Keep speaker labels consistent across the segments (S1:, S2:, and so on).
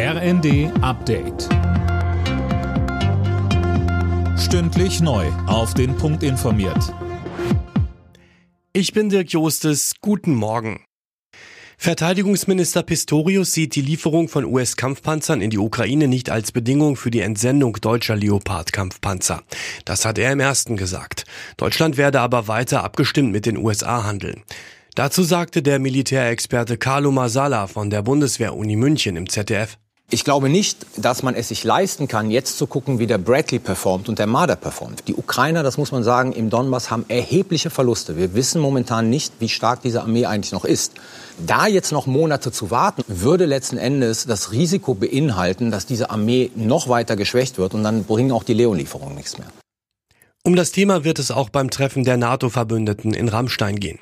S1: RND Update. Stündlich neu. Auf den Punkt informiert.
S2: Ich bin Dirk Jostes. Guten Morgen. Verteidigungsminister Pistorius sieht die Lieferung von US-Kampfpanzern in die Ukraine nicht als Bedingung für die Entsendung deutscher Leopard-Kampfpanzer. Das hat er im ersten gesagt. Deutschland werde aber weiter abgestimmt mit den USA handeln. Dazu sagte der Militärexperte Carlo Masala von der Bundeswehr-Uni München im ZDF.
S3: Ich glaube nicht, dass man es sich leisten kann, jetzt zu gucken, wie der Bradley performt und der Marder performt. Die Ukrainer, das muss man sagen, im Donbass haben erhebliche Verluste. Wir wissen momentan nicht, wie stark diese Armee eigentlich noch ist. Da jetzt noch Monate zu warten, würde letzten Endes das Risiko beinhalten, dass diese Armee noch weiter geschwächt wird und dann bringen auch die Leon-Lieferungen nichts mehr.
S2: Um das Thema wird es auch beim Treffen der NATO-Verbündeten in Rammstein gehen.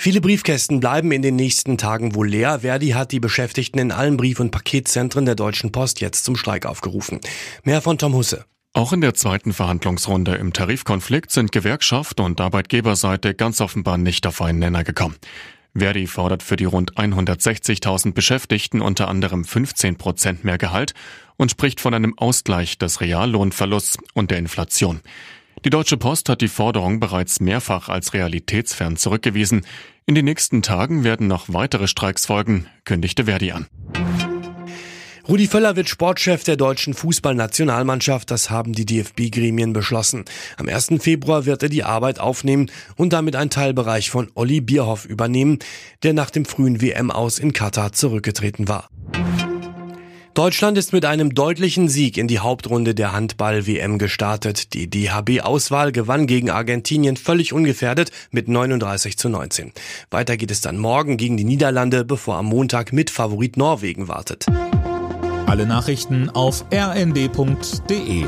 S2: Viele Briefkästen bleiben in den nächsten Tagen wohl leer. Verdi hat die Beschäftigten in allen Brief- und Paketzentren der Deutschen Post jetzt zum Streik aufgerufen. Mehr von Tom Husse.
S4: Auch in der zweiten Verhandlungsrunde im Tarifkonflikt sind Gewerkschaft und Arbeitgeberseite ganz offenbar nicht auf einen Nenner gekommen. Verdi fordert für die rund 160.000 Beschäftigten unter anderem 15 Prozent mehr Gehalt und spricht von einem Ausgleich des Reallohnverlusts und der Inflation. Die Deutsche Post hat die Forderung bereits mehrfach als realitätsfern zurückgewiesen. In den nächsten Tagen werden noch weitere Streiks folgen, kündigte Verdi an.
S2: Rudi Völler wird Sportchef der deutschen Fußballnationalmannschaft, das haben die DFB-Gremien beschlossen. Am 1. Februar wird er die Arbeit aufnehmen und damit einen Teilbereich von Olli Bierhoff übernehmen, der nach dem frühen WM aus in Katar zurückgetreten war. Deutschland ist mit einem deutlichen Sieg in die Hauptrunde der Handball-WM gestartet. Die DHB-Auswahl gewann gegen Argentinien völlig ungefährdet mit 39 zu 19. Weiter geht es dann morgen gegen die Niederlande, bevor am Montag mit Favorit Norwegen wartet.
S1: Alle Nachrichten auf rnd.de